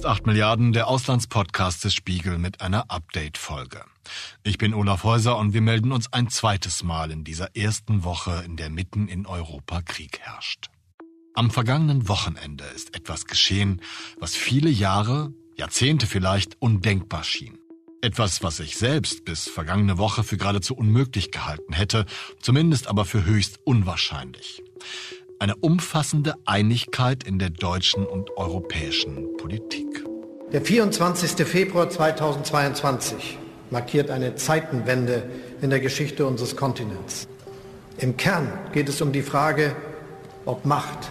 ist 8 Milliarden, der Auslandspodcast des Spiegel mit einer Update-Folge. Ich bin Olaf Häuser und wir melden uns ein zweites Mal in dieser ersten Woche, in der mitten in Europa Krieg herrscht. Am vergangenen Wochenende ist etwas geschehen, was viele Jahre, Jahrzehnte vielleicht, undenkbar schien. Etwas, was ich selbst bis vergangene Woche für geradezu unmöglich gehalten hätte, zumindest aber für höchst unwahrscheinlich. Eine umfassende Einigkeit in der deutschen und europäischen Politik. Der 24. Februar 2022 markiert eine Zeitenwende in der Geschichte unseres Kontinents. Im Kern geht es um die Frage, ob Macht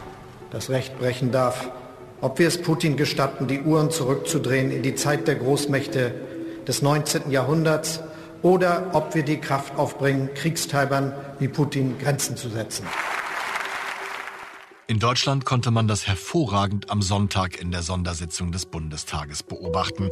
das Recht brechen darf, ob wir es Putin gestatten, die Uhren zurückzudrehen in die Zeit der Großmächte des 19. Jahrhunderts oder ob wir die Kraft aufbringen, Kriegstreibern wie Putin Grenzen zu setzen. In Deutschland konnte man das hervorragend am Sonntag in der Sondersitzung des Bundestages beobachten,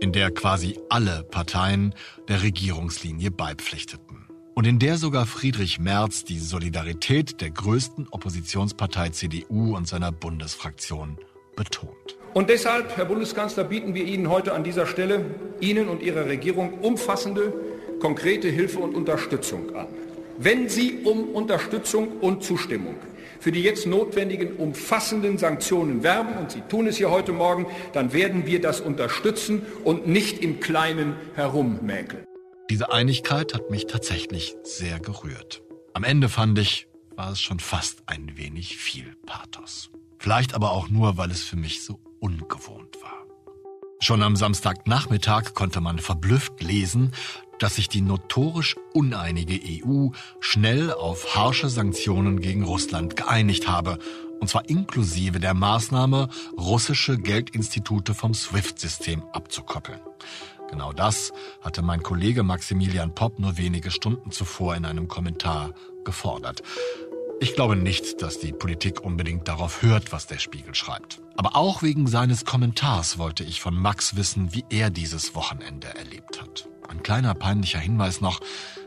in der quasi alle Parteien der Regierungslinie beipflichteten. Und in der sogar Friedrich Merz die Solidarität der größten Oppositionspartei CDU und seiner Bundesfraktion betont. Und deshalb, Herr Bundeskanzler, bieten wir Ihnen heute an dieser Stelle, Ihnen und Ihrer Regierung, umfassende, konkrete Hilfe und Unterstützung an. Wenn Sie um Unterstützung und Zustimmung für die jetzt notwendigen umfassenden Sanktionen werben, und Sie tun es hier heute Morgen, dann werden wir das unterstützen und nicht im Kleinen herummäkeln. Diese Einigkeit hat mich tatsächlich sehr gerührt. Am Ende fand ich, war es schon fast ein wenig viel Pathos. Vielleicht aber auch nur, weil es für mich so ungewohnt war. Schon am Samstagnachmittag konnte man verblüfft lesen, dass sich die notorisch uneinige EU schnell auf harsche Sanktionen gegen Russland geeinigt habe, und zwar inklusive der Maßnahme, russische Geldinstitute vom SWIFT-System abzukoppeln. Genau das hatte mein Kollege Maximilian Popp nur wenige Stunden zuvor in einem Kommentar gefordert. Ich glaube nicht, dass die Politik unbedingt darauf hört, was der Spiegel schreibt. Aber auch wegen seines Kommentars wollte ich von Max wissen, wie er dieses Wochenende erlebt hat. Ein kleiner peinlicher Hinweis noch.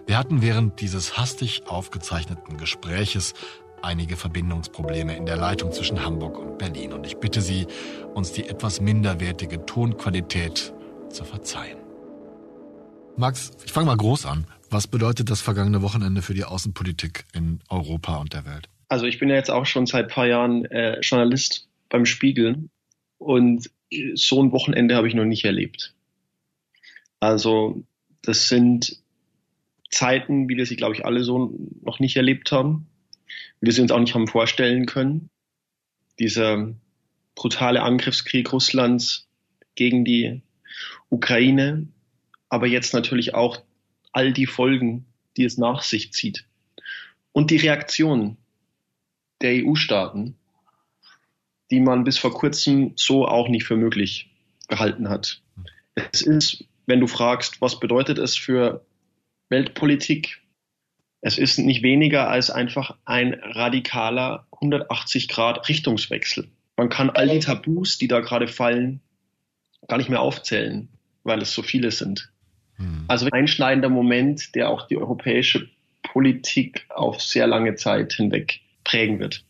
Wir hatten während dieses hastig aufgezeichneten Gespräches einige Verbindungsprobleme in der Leitung zwischen Hamburg und Berlin und ich bitte Sie, uns die etwas minderwertige Tonqualität zu verzeihen. Max, ich fange mal groß an. Was bedeutet das vergangene Wochenende für die Außenpolitik in Europa und der Welt? Also ich bin ja jetzt auch schon seit ein paar Jahren äh, Journalist beim Spiegel und so ein Wochenende habe ich noch nicht erlebt. Also das sind Zeiten, wie wir sie, glaube ich, alle so noch nicht erlebt haben, wie wir sie uns auch nicht haben vorstellen können. Dieser brutale Angriffskrieg Russlands gegen die Ukraine, aber jetzt natürlich auch all die Folgen, die es nach sich zieht. Und die Reaktion der EU-Staaten, die man bis vor kurzem so auch nicht für möglich gehalten hat. Es ist, wenn du fragst, was bedeutet es für Weltpolitik, es ist nicht weniger als einfach ein radikaler 180 Grad Richtungswechsel. Man kann all die Tabus, die da gerade fallen, gar nicht mehr aufzählen, weil es so viele sind. Hm. Also ein einschneidender Moment, der auch die europäische Politik auf sehr lange Zeit hinweg prägen wird.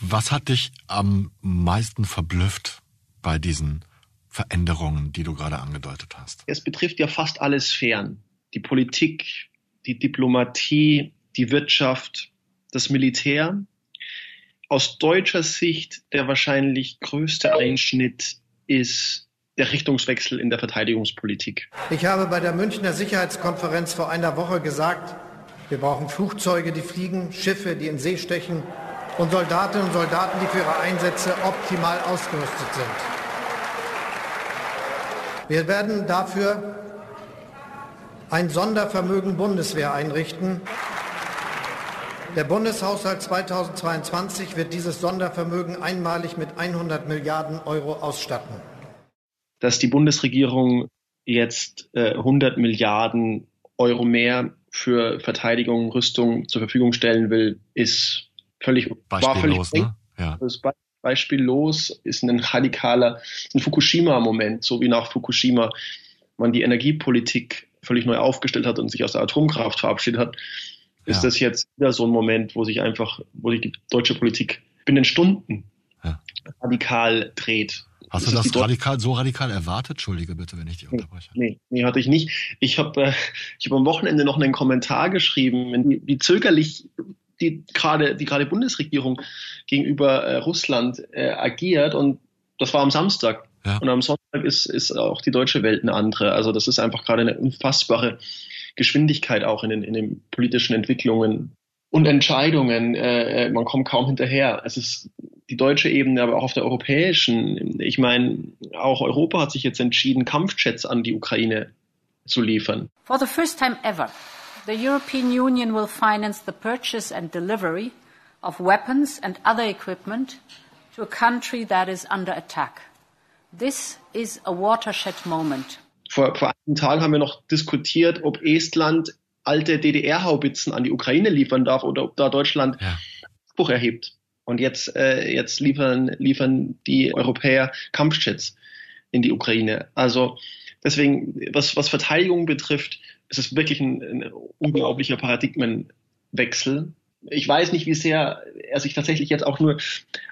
Was hat dich am meisten verblüfft bei diesen Veränderungen, die du gerade angedeutet hast? Es betrifft ja fast alle Sphären. Die Politik, die Diplomatie, die Wirtschaft, das Militär. Aus deutscher Sicht der wahrscheinlich größte Einschnitt ist der Richtungswechsel in der Verteidigungspolitik. Ich habe bei der Münchner Sicherheitskonferenz vor einer Woche gesagt, wir brauchen Flugzeuge, die fliegen, Schiffe, die in See stechen und Soldatinnen und Soldaten, die für ihre Einsätze optimal ausgerüstet sind. Wir werden dafür ein Sondervermögen Bundeswehr einrichten. Der Bundeshaushalt 2022 wird dieses Sondervermögen einmalig mit 100 Milliarden Euro ausstatten dass die Bundesregierung jetzt äh, 100 Milliarden Euro mehr für Verteidigung, Rüstung zur Verfügung stellen will, ist völlig, war völlig ne? ja. Beispiellos ist ein radikaler, ein Fukushima-Moment, so wie nach Fukushima man die Energiepolitik völlig neu aufgestellt hat und sich aus der Atomkraft verabschiedet hat, ist ja. das jetzt wieder so ein Moment, wo sich einfach, wo sich die deutsche Politik binnen Stunden ja. radikal dreht. Hast du das, das radikal, so radikal erwartet? Entschuldige bitte, wenn ich dich unterbreche. Nee, nee hatte ich nicht. Ich habe äh, ich hab am Wochenende noch einen Kommentar geschrieben, wie, wie zögerlich die gerade die gerade Bundesregierung gegenüber äh, Russland äh, agiert und das war am Samstag. Ja. Und am Sonntag ist, ist auch die deutsche Welt eine andere. Also das ist einfach gerade eine unfassbare Geschwindigkeit auch in den, in den politischen Entwicklungen und Entscheidungen. Äh, man kommt kaum hinterher. Es ist die deutsche Ebene, aber auch auf der europäischen. Ich meine, auch Europa hat sich jetzt entschieden, Kampfjets an die Ukraine zu liefern. For the first time ever, the European Union will finance the purchase and delivery of weapons and other equipment to a country that is under attack. This is a watershed moment. Vor, vor einigen Tagen haben wir noch diskutiert, ob Estland alte DDR-Haubitzen an die Ukraine liefern darf oder ob da Deutschland ja. Spruch erhebt. Und jetzt, äh, jetzt liefern, liefern die Europäer Kampfjets in die Ukraine. Also deswegen, was, was Verteidigung betrifft, ist es wirklich ein, ein unglaublicher Paradigmenwechsel. Ich weiß nicht, wie sehr er sich tatsächlich jetzt auch nur,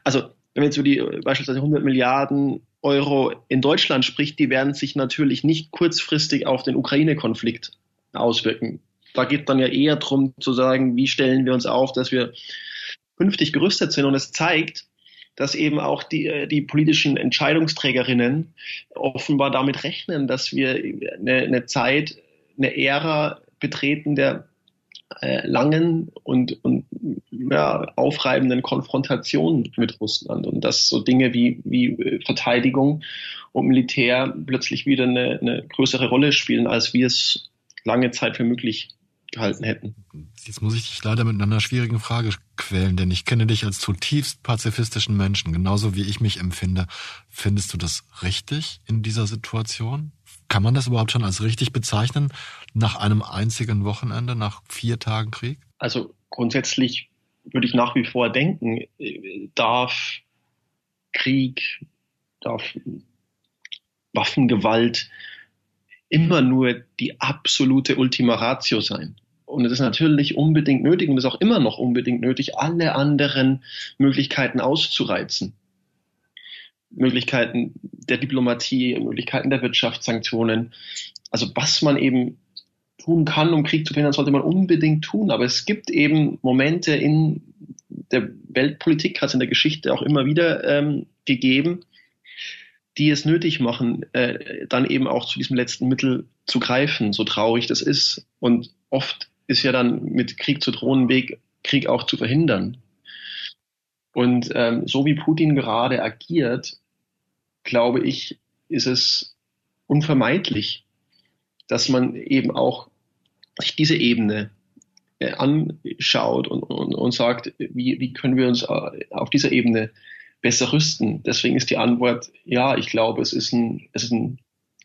also wenn man jetzt über die beispielsweise 100 Milliarden Euro in Deutschland spricht, die werden sich natürlich nicht kurzfristig auf den Ukraine-Konflikt auswirken. Da geht dann ja eher darum zu sagen, wie stellen wir uns auf, dass wir künftig gerüstet sind. Und es zeigt, dass eben auch die, äh, die politischen Entscheidungsträgerinnen offenbar damit rechnen, dass wir eine, eine Zeit, eine Ära betreten der äh, langen und, und ja, aufreibenden Konfrontation mit Russland. Und dass so Dinge wie, wie äh, Verteidigung und Militär plötzlich wieder eine, eine größere Rolle spielen, als wir es lange Zeit für möglich gehalten hätten. Jetzt muss ich dich leider mit einer schwierigen Frage quälen, denn ich kenne dich als zutiefst pazifistischen Menschen, genauso wie ich mich empfinde. Findest du das richtig in dieser Situation? Kann man das überhaupt schon als richtig bezeichnen nach einem einzigen Wochenende, nach vier Tagen Krieg? Also grundsätzlich würde ich nach wie vor denken, darf Krieg, darf Waffengewalt immer nur die absolute Ultima Ratio sein. Und es ist natürlich unbedingt nötig und ist auch immer noch unbedingt nötig, alle anderen Möglichkeiten auszureizen. Möglichkeiten der Diplomatie, Möglichkeiten der Wirtschaftssanktionen. Also was man eben tun kann, um Krieg zu verhindern, sollte man unbedingt tun. Aber es gibt eben Momente in der Weltpolitik, hat es in der Geschichte auch immer wieder ähm, gegeben, die es nötig machen, äh, dann eben auch zu diesem letzten Mittel zu greifen, so traurig das ist. Und oft ist ja dann mit Krieg zu drohen Weg, Krieg auch zu verhindern. Und ähm, so wie Putin gerade agiert, glaube ich, ist es unvermeidlich, dass man eben auch sich diese Ebene äh, anschaut und, und, und sagt, wie, wie können wir uns äh, auf dieser Ebene besser rüsten. Deswegen ist die Antwort, ja, ich glaube, es ist ein, es ist ein,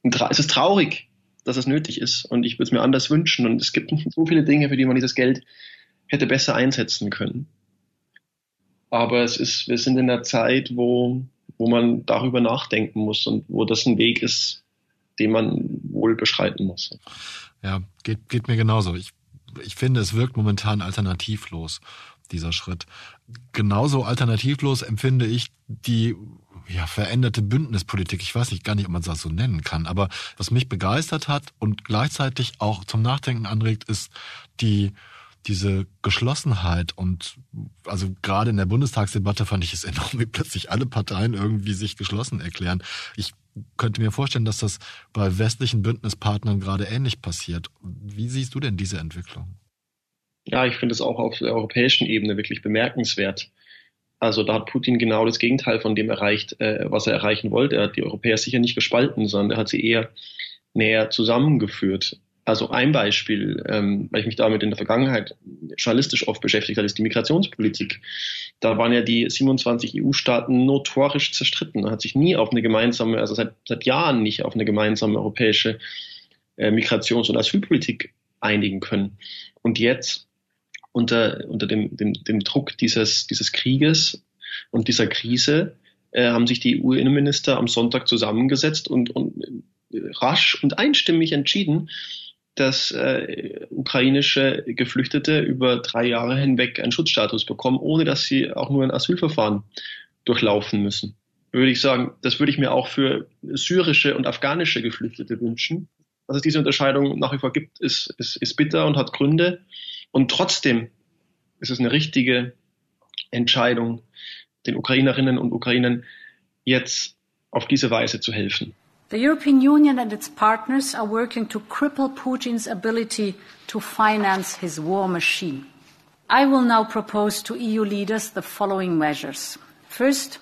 ein es ist traurig, dass es nötig ist und ich würde es mir anders wünschen und es gibt so viele Dinge, für die man dieses Geld hätte besser einsetzen können. Aber es ist, wir sind in einer Zeit, wo, wo man darüber nachdenken muss und wo das ein Weg ist, den man wohl beschreiten muss. Ja, geht, geht mir genauso. Ich, ich finde, es wirkt momentan alternativlos dieser Schritt. Genauso alternativlos empfinde ich die ja, veränderte Bündnispolitik. Ich weiß nicht gar nicht, ob man das so nennen kann. Aber was mich begeistert hat und gleichzeitig auch zum Nachdenken anregt, ist die diese Geschlossenheit und also gerade in der Bundestagsdebatte fand ich es enorm, wie plötzlich alle Parteien irgendwie sich geschlossen erklären. Ich könnte mir vorstellen, dass das bei westlichen Bündnispartnern gerade ähnlich passiert. Wie siehst du denn diese Entwicklung? Ja, ich finde es auch auf der europäischen Ebene wirklich bemerkenswert. Also da hat Putin genau das Gegenteil von dem erreicht, äh, was er erreichen wollte. Er hat die Europäer sicher nicht gespalten, sondern er hat sie eher näher zusammengeführt. Also ein Beispiel, ähm, weil ich mich damit in der Vergangenheit journalistisch oft beschäftigt habe, ist die Migrationspolitik. Da waren ja die 27 EU-Staaten notorisch zerstritten. Man hat sich nie auf eine gemeinsame, also seit, seit Jahren nicht auf eine gemeinsame europäische äh, Migrations- und Asylpolitik einigen können. Und jetzt unter, unter dem, dem, dem Druck dieses, dieses Krieges und dieser Krise äh, haben sich die EU-Innenminister am Sonntag zusammengesetzt und, und äh, rasch und einstimmig entschieden, dass äh, ukrainische Geflüchtete über drei Jahre hinweg einen Schutzstatus bekommen, ohne dass sie auch nur ein Asylverfahren durchlaufen müssen. würde ich sagen, das würde ich mir auch für syrische und afghanische Geflüchtete wünschen. Dass es diese Unterscheidung nach wie vor gibt, ist, ist, ist bitter und hat Gründe. Und trotzdem ist es eine richtige Entscheidung, den Ukrainerinnen und Ukrainern jetzt auf diese Weise zu helfen. The European Union and its partners are working to cripple Putin's ability to finance his war machine. I will now propose to EU leaders the following measures. First,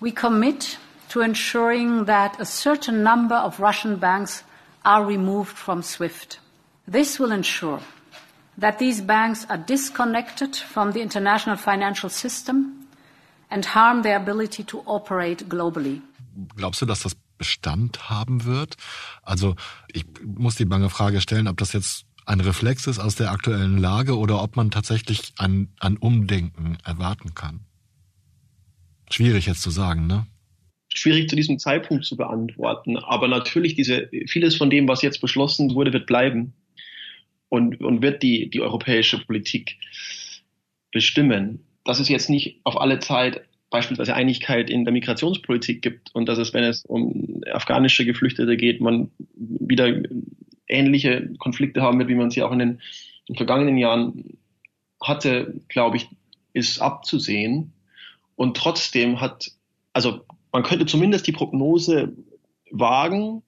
we commit to ensuring that a certain number of Russian banks are removed from SWIFT. This will ensure that these banks are disconnected from the international financial system and harm their ability to operate globally. Glaubst du, dass das Bestand haben wird? Also ich muss die bange Frage stellen, ob das jetzt ein Reflex ist aus der aktuellen Lage oder ob man tatsächlich ein, ein Umdenken erwarten kann. Schwierig jetzt zu sagen, ne? Schwierig zu diesem Zeitpunkt zu beantworten. Aber natürlich, diese, vieles von dem, was jetzt beschlossen wurde, wird bleiben und, und wird die, die europäische Politik bestimmen. Dass es jetzt nicht auf alle Zeit beispielsweise Einigkeit in der Migrationspolitik gibt und dass es, wenn es um afghanische Geflüchtete geht, man wieder ähnliche Konflikte haben wird, wie man sie auch in den, in den vergangenen Jahren hatte, glaube ich, ist abzusehen. Und trotzdem hat, also man könnte zumindest die Prognose wagen,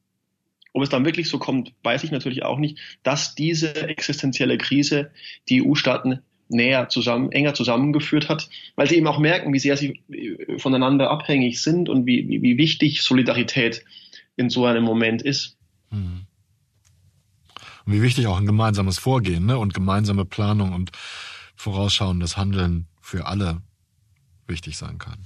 ob es dann wirklich so kommt, weiß ich natürlich auch nicht, dass diese existenzielle Krise die EU-Staaten näher zusammen, enger zusammengeführt hat, weil sie eben auch merken, wie sehr sie äh, voneinander abhängig sind und wie, wie, wie wichtig Solidarität in so einem Moment ist. Hm. Und wie wichtig auch ein gemeinsames Vorgehen ne? und gemeinsame Planung und vorausschauendes Handeln für alle wichtig sein kann.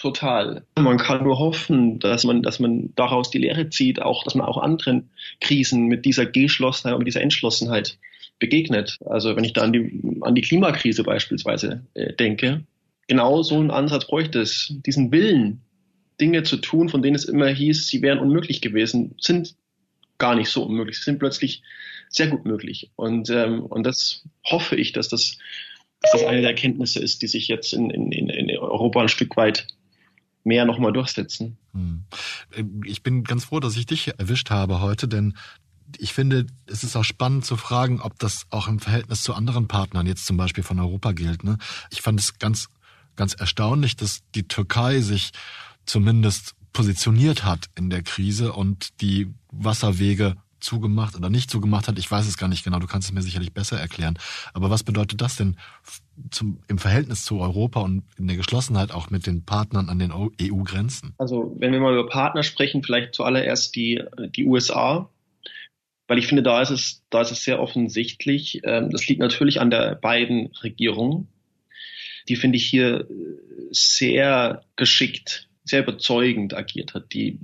Total. Man kann nur hoffen, dass man, dass man daraus die Lehre zieht, auch, dass man auch anderen Krisen mit dieser Geschlossenheit und mit dieser Entschlossenheit begegnet. Also wenn ich da an die, an die Klimakrise beispielsweise äh, denke, genau so einen Ansatz bräuchte es. Diesen Willen, Dinge zu tun, von denen es immer hieß, sie wären unmöglich gewesen, sind gar nicht so unmöglich. Sie sind plötzlich sehr gut möglich. Und, ähm, und das hoffe ich, dass das, dass das eine der Erkenntnisse ist, die sich jetzt in, in, in Europa ein Stück weit mehr nochmal durchsetzen. Hm. Ich bin ganz froh, dass ich dich erwischt habe heute, denn ich finde, es ist auch spannend zu fragen, ob das auch im Verhältnis zu anderen Partnern, jetzt zum Beispiel von Europa gilt. Ne? Ich fand es ganz, ganz erstaunlich, dass die Türkei sich zumindest positioniert hat in der Krise und die Wasserwege zugemacht oder nicht zugemacht hat. Ich weiß es gar nicht genau, du kannst es mir sicherlich besser erklären. Aber was bedeutet das denn zum, im Verhältnis zu Europa und in der Geschlossenheit auch mit den Partnern an den EU-Grenzen? Also wenn wir mal über Partner sprechen, vielleicht zuallererst die, die USA. Weil ich finde, da ist es, da ist es sehr offensichtlich. Ähm, das liegt natürlich an der beiden Regierungen. Die finde ich hier sehr geschickt, sehr überzeugend agiert hat. Die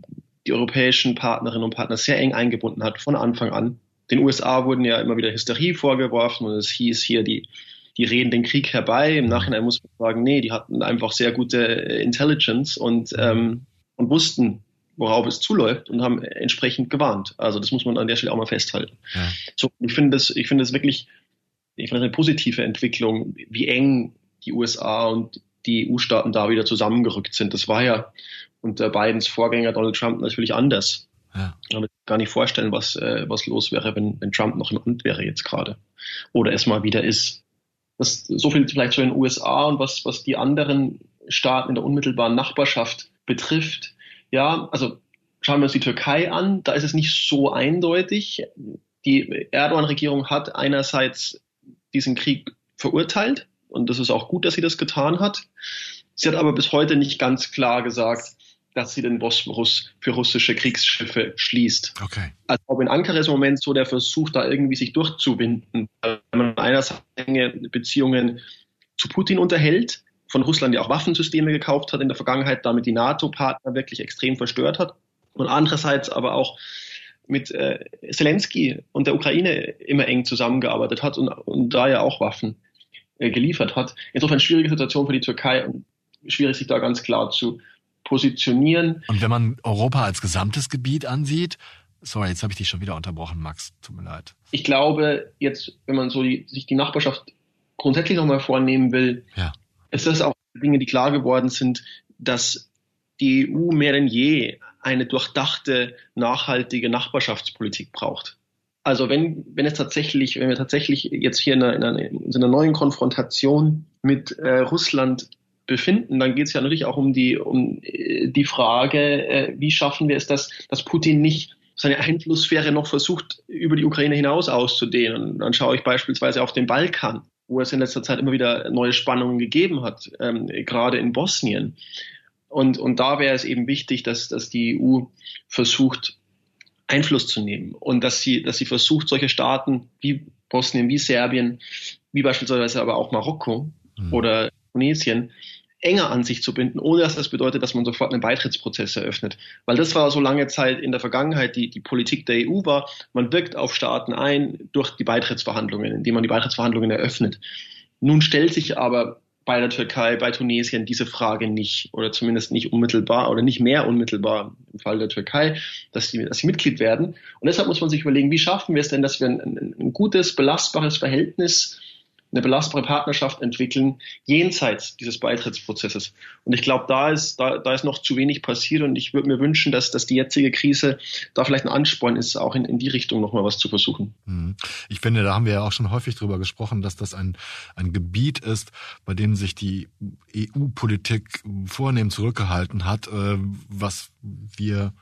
die europäischen Partnerinnen und Partner sehr eng eingebunden hat von Anfang an. Den USA wurden ja immer wieder Hysterie vorgeworfen und es hieß hier, die, die reden den Krieg herbei. Im Nachhinein muss man sagen, nee, die hatten einfach sehr gute Intelligence und, ähm, und wussten, worauf es zuläuft und haben entsprechend gewarnt. Also das muss man an der Stelle auch mal festhalten. Ja. So, ich finde das, ich finde das wirklich, ich finde das eine positive Entwicklung, wie eng die USA und die EU-Staaten da wieder zusammengerückt sind. Das war ja unter Bidens Vorgänger Donald Trump natürlich anders. Ja. Ich kann mir gar nicht vorstellen, was, äh, was los wäre, wenn, wenn Trump noch im Amt wäre jetzt gerade. Oder es mal wieder ist. Das, so viel vielleicht zu den USA und was, was die anderen Staaten in der unmittelbaren Nachbarschaft betrifft. Ja, also schauen wir uns die Türkei an. Da ist es nicht so eindeutig. Die Erdogan-Regierung hat einerseits diesen Krieg verurteilt und das ist auch gut, dass sie das getan hat. Sie hat aber bis heute nicht ganz klar gesagt, dass sie den Bosporus für russische Kriegsschiffe schließt. Okay. Also ob in Ankara ist im Moment so der Versuch, da irgendwie sich durchzuwinden, weil man einerseits enge Beziehungen zu Putin unterhält, von Russland ja auch Waffensysteme gekauft hat in der Vergangenheit, damit die NATO-Partner wirklich extrem verstört hat und andererseits aber auch mit äh, Zelensky und der Ukraine immer eng zusammengearbeitet hat und, und da ja auch Waffen äh, geliefert hat. Insofern schwierige Situation für die Türkei und schwierig sich da ganz klar zu positionieren. Und wenn man Europa als gesamtes Gebiet ansieht, sorry, jetzt habe ich dich schon wieder unterbrochen, Max, tut mir leid. Ich glaube, jetzt, wenn man so die, sich die Nachbarschaft grundsätzlich nochmal vornehmen will, ja. ist das auch Dinge, die klar geworden sind, dass die EU mehr denn je eine durchdachte, nachhaltige Nachbarschaftspolitik braucht. Also wenn, wenn es tatsächlich, wenn wir tatsächlich jetzt hier in einer, in einer, in einer neuen Konfrontation mit äh, Russland befinden, dann geht es ja natürlich auch um die, um äh, die Frage, äh, wie schaffen wir es, dass, dass Putin nicht seine Einflusssphäre noch versucht, über die Ukraine hinaus auszudehnen. Und dann schaue ich beispielsweise auf den Balkan, wo es in letzter Zeit immer wieder neue Spannungen gegeben hat, ähm, gerade in Bosnien. Und, und da wäre es eben wichtig, dass, dass die EU versucht, Einfluss zu nehmen und dass sie, dass sie versucht, solche Staaten wie Bosnien, wie Serbien, wie beispielsweise aber auch Marokko mhm. oder Tunesien enger an sich zu binden, ohne dass das bedeutet, dass man sofort einen Beitrittsprozess eröffnet. Weil das war so lange Zeit in der Vergangenheit die, die Politik der EU war, man wirkt auf Staaten ein durch die Beitrittsverhandlungen, indem man die Beitrittsverhandlungen eröffnet. Nun stellt sich aber bei der Türkei, bei Tunesien diese Frage nicht oder zumindest nicht unmittelbar oder nicht mehr unmittelbar im Fall der Türkei, dass sie, dass sie Mitglied werden. Und deshalb muss man sich überlegen, wie schaffen wir es denn, dass wir ein, ein, ein gutes, belastbares Verhältnis eine belastbare Partnerschaft entwickeln, jenseits dieses Beitrittsprozesses. Und ich glaube, da ist, da, da ist noch zu wenig passiert und ich würde mir wünschen, dass, dass die jetzige Krise da vielleicht ein Ansporn ist, auch in, in die Richtung nochmal was zu versuchen. Mhm. Ich finde, da haben wir ja auch schon häufig drüber gesprochen, dass das ein, ein Gebiet ist, bei dem sich die EU-Politik vornehm zurückgehalten hat, äh, was wir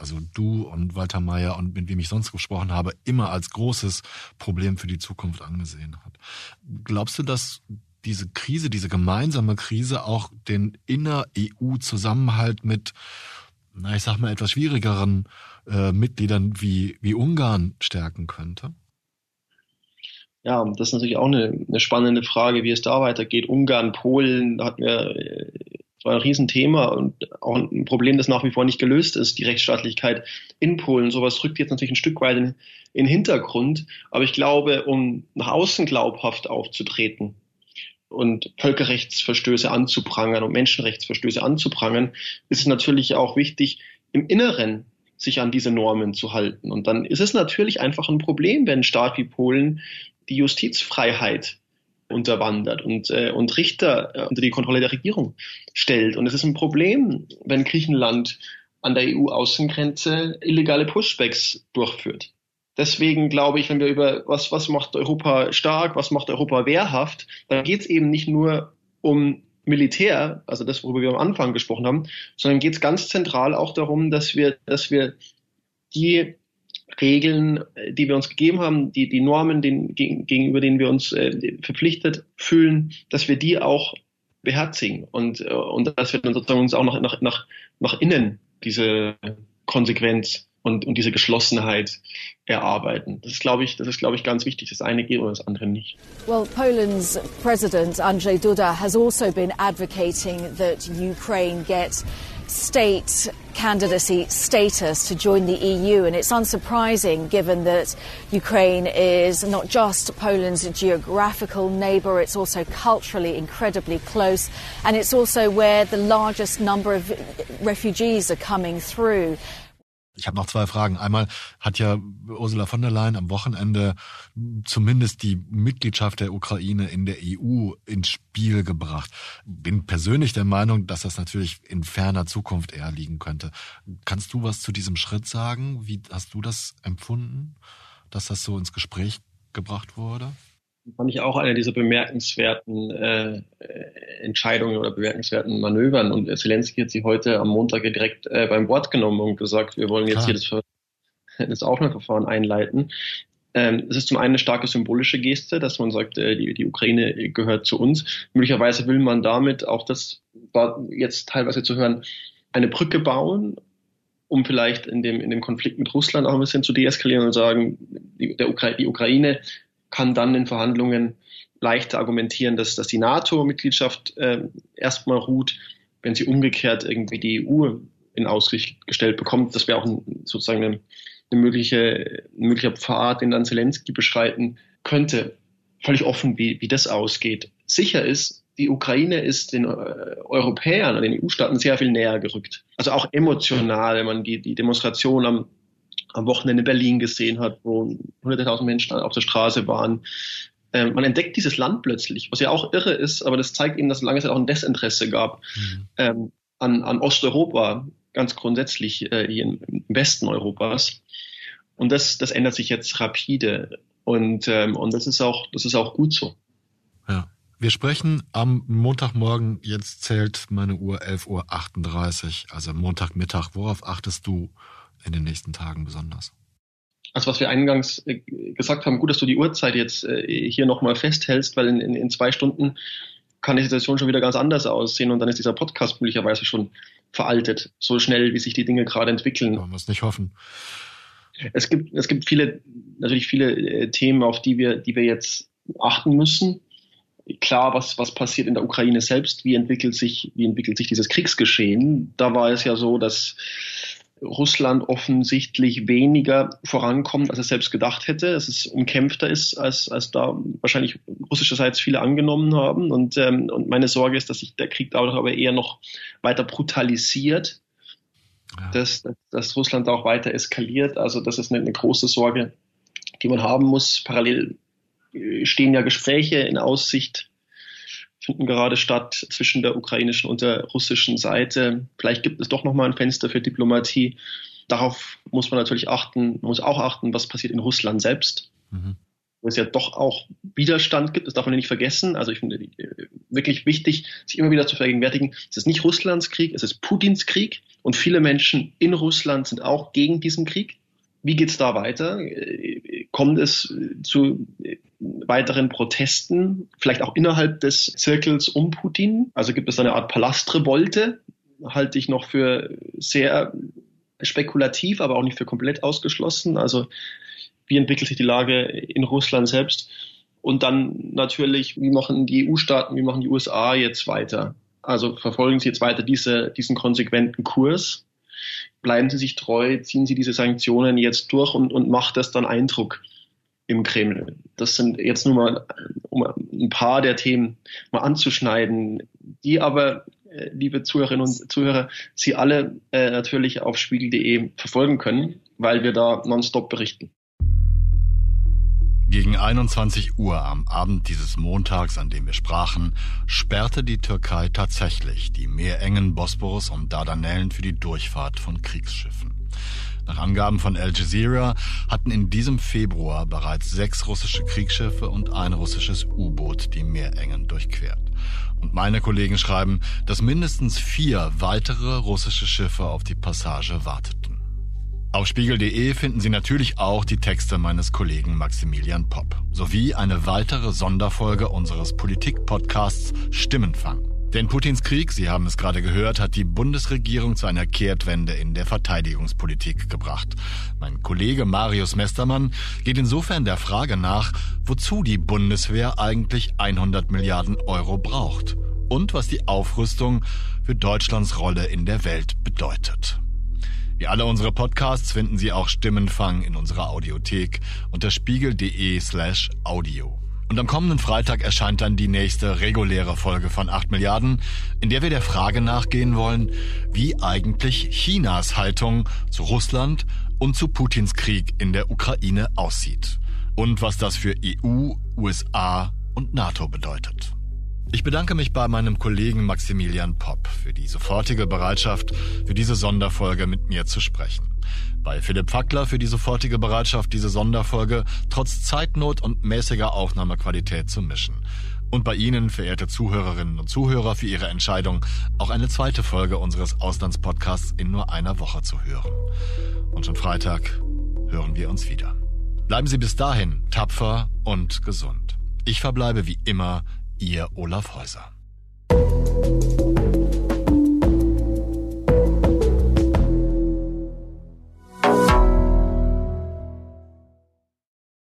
also du und Walter Mayer und mit wem ich sonst gesprochen habe, immer als großes Problem für die Zukunft angesehen hat. Glaubst du, dass diese Krise, diese gemeinsame Krise auch den inner-EU-Zusammenhalt mit, na, ich sag mal, etwas schwierigeren äh, Mitgliedern wie, wie Ungarn stärken könnte? Ja, das ist natürlich auch eine, eine spannende Frage, wie es da weitergeht. Ungarn, Polen, da hatten wir äh, das war ein Riesenthema und auch ein Problem, das nach wie vor nicht gelöst ist, die Rechtsstaatlichkeit in Polen. Sowas rückt jetzt natürlich ein Stück weit in, den Hintergrund. Aber ich glaube, um nach außen glaubhaft aufzutreten und Völkerrechtsverstöße anzuprangern und Menschenrechtsverstöße anzuprangern, ist es natürlich auch wichtig, im Inneren sich an diese Normen zu halten. Und dann ist es natürlich einfach ein Problem, wenn ein Staat wie Polen die Justizfreiheit unterwandert und, äh, und Richter äh, unter die Kontrolle der Regierung stellt. Und es ist ein Problem, wenn Griechenland an der EU-Außengrenze illegale Pushbacks durchführt. Deswegen glaube ich, wenn wir über was, was macht Europa stark, was macht Europa wehrhaft, dann geht es eben nicht nur um Militär, also das, worüber wir am Anfang gesprochen haben, sondern geht es ganz zentral auch darum, dass wir, dass wir die Regeln, die wir uns gegeben haben, die, die Normen, den, gegenüber denen wir uns äh, verpflichtet fühlen, dass wir die auch beherzigen und, äh, und dass wir dann sozusagen uns auch nach, nach, nach, nach innen diese Konsequenz und, und diese Geschlossenheit erarbeiten. Das ist, glaube ich, das ist, glaube ich, ganz wichtig. Das eine geht und das andere nicht. Well, Poland's President Andrzej Duda has also been advocating that Ukraine get state candidacy status to join the EU, and it's unsurprising given that Ukraine is not just Poland's geographical neighbour, it's also culturally incredibly close, and it's also where the largest number of refugees are coming through. Ich habe noch zwei Fragen. Einmal hat ja Ursula von der Leyen am Wochenende zumindest die Mitgliedschaft der Ukraine in der EU ins Spiel gebracht. Bin persönlich der Meinung, dass das natürlich in ferner Zukunft eher liegen könnte. Kannst du was zu diesem Schritt sagen? Wie hast du das empfunden, dass das so ins Gespräch gebracht wurde? Fand ich auch eine dieser bemerkenswerten äh, Entscheidungen oder bemerkenswerten Manövern. Und Zelensky hat sie heute am Montag direkt äh, beim Wort genommen und gesagt, wir wollen jetzt Klar. hier das, das Aufnahmeverfahren einleiten. Ähm, es ist zum einen eine starke symbolische Geste, dass man sagt, äh, die, die Ukraine gehört zu uns. Möglicherweise will man damit auch das war jetzt teilweise zu hören, eine Brücke bauen, um vielleicht in dem, in dem Konflikt mit Russland auch ein bisschen zu deeskalieren und sagen, die, der Ukra die Ukraine kann dann in Verhandlungen leichter argumentieren, dass, dass die NATO-Mitgliedschaft äh, erstmal ruht, wenn sie umgekehrt irgendwie die EU in Aussicht gestellt bekommt. Das wäre auch ein, sozusagen eine, eine mögliche, ein möglicher Pfad, den dann Zelensky beschreiten könnte. Völlig offen, wie, wie das ausgeht. Sicher ist, die Ukraine ist den äh, Europäern, den EU-Staaten sehr viel näher gerückt. Also auch emotional, wenn man die, die Demonstration am am Wochenende in Berlin gesehen hat, wo hunderte tausend Menschen auf der Straße waren. Ähm, man entdeckt dieses Land plötzlich, was ja auch irre ist, aber das zeigt eben, dass es lange Zeit auch ein Desinteresse gab. Mhm. Ähm, an, an Osteuropa, ganz grundsätzlich äh, hier im Westen Europas. Und das, das ändert sich jetzt rapide. Und, ähm, und das ist auch, das ist auch gut so. Ja. Wir sprechen am Montagmorgen, jetzt zählt meine Uhr 11.38 Uhr, also Montagmittag. Worauf achtest du in den nächsten Tagen besonders? Also was wir eingangs äh, gesagt haben, gut, dass du die Uhrzeit jetzt äh, hier nochmal festhältst, weil in, in, in zwei Stunden kann die Situation schon wieder ganz anders aussehen und dann ist dieser Podcast möglicherweise schon veraltet, so schnell wie sich die Dinge gerade entwickeln. Wollen wir es nicht hoffen. Es gibt, es gibt viele, natürlich viele äh, Themen, auf die wir, die wir jetzt achten müssen. Klar, was, was passiert in der Ukraine selbst? Wie entwickelt sich, wie entwickelt sich dieses Kriegsgeschehen? Da war es ja so, dass Russland offensichtlich weniger vorankommt, als er selbst gedacht hätte, dass es umkämpfter ist, als, als da wahrscheinlich russischerseits viele angenommen haben. Und, ähm, und meine Sorge ist, dass sich der Krieg dadurch aber eher noch weiter brutalisiert, ja. dass, dass, Russland auch weiter eskaliert. Also das ist eine, eine große Sorge, die man haben muss. Parallel äh, stehen ja Gespräche in Aussicht finden gerade statt zwischen der ukrainischen und der russischen Seite. Vielleicht gibt es doch noch mal ein Fenster für Diplomatie. Darauf muss man natürlich achten, man muss auch achten, was passiert in Russland selbst. Mhm. Wo es ja doch auch Widerstand gibt, das darf man nicht vergessen. Also ich finde äh, wirklich wichtig, sich immer wieder zu vergegenwärtigen, es ist nicht Russlands Krieg, es ist Putins Krieg und viele Menschen in Russland sind auch gegen diesen Krieg. Wie geht es da weiter? Äh, kommt es zu weiteren Protesten, vielleicht auch innerhalb des Zirkels um Putin? Also gibt es eine Art Palastrevolte? Halte ich noch für sehr spekulativ, aber auch nicht für komplett ausgeschlossen. Also wie entwickelt sich die Lage in Russland selbst? Und dann natürlich, wie machen die EU-Staaten, wie machen die USA jetzt weiter? Also verfolgen sie jetzt weiter diese, diesen konsequenten Kurs? Bleiben sie sich treu? Ziehen sie diese Sanktionen jetzt durch und, und macht das dann Eindruck? Im Kreml. Das sind jetzt nur mal, um ein paar der Themen mal anzuschneiden, die aber, äh, liebe Zuhörerinnen und Zuhörer, Sie alle äh, natürlich auf spiegel.de verfolgen können, weil wir da nonstop berichten. Gegen 21 Uhr am Abend dieses Montags, an dem wir sprachen, sperrte die Türkei tatsächlich die meerengen Bosporus und Dardanellen für die Durchfahrt von Kriegsschiffen. Nach Angaben von Al Jazeera hatten in diesem Februar bereits sechs russische Kriegsschiffe und ein russisches U-Boot die Meerengen durchquert. Und meine Kollegen schreiben, dass mindestens vier weitere russische Schiffe auf die Passage warteten. Auf spiegel.de finden Sie natürlich auch die Texte meines Kollegen Maximilian Popp sowie eine weitere Sonderfolge unseres Politik-Podcasts Stimmenfang. Denn Putins Krieg, Sie haben es gerade gehört, hat die Bundesregierung zu einer Kehrtwende in der Verteidigungspolitik gebracht. Mein Kollege Marius Mestermann geht insofern der Frage nach, wozu die Bundeswehr eigentlich 100 Milliarden Euro braucht und was die Aufrüstung für Deutschlands Rolle in der Welt bedeutet. Wie alle unsere Podcasts finden Sie auch Stimmenfang in unserer Audiothek unter spiegel.de slash audio. Und am kommenden Freitag erscheint dann die nächste reguläre Folge von 8 Milliarden, in der wir der Frage nachgehen wollen, wie eigentlich Chinas Haltung zu Russland und zu Putins Krieg in der Ukraine aussieht. Und was das für EU, USA und NATO bedeutet. Ich bedanke mich bei meinem Kollegen Maximilian Popp für die sofortige Bereitschaft, für diese Sonderfolge mit mir zu sprechen. Bei Philipp Fackler für die sofortige Bereitschaft, diese Sonderfolge trotz Zeitnot und mäßiger Aufnahmequalität zu mischen. Und bei Ihnen, verehrte Zuhörerinnen und Zuhörer, für Ihre Entscheidung, auch eine zweite Folge unseres Auslandspodcasts in nur einer Woche zu hören. Und schon Freitag hören wir uns wieder. Bleiben Sie bis dahin tapfer und gesund. Ich verbleibe wie immer Ihr Olaf Häuser.